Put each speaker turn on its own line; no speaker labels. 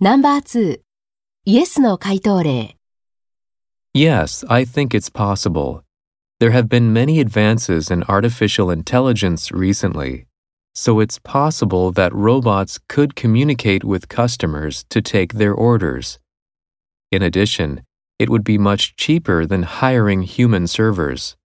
No.2 イエスの回答例
Yes, I think it's possible. There have been many advances in artificial intelligence recently, so it's possible that robots could communicate with customers to take their orders. In addition, it would be much cheaper than hiring human servers.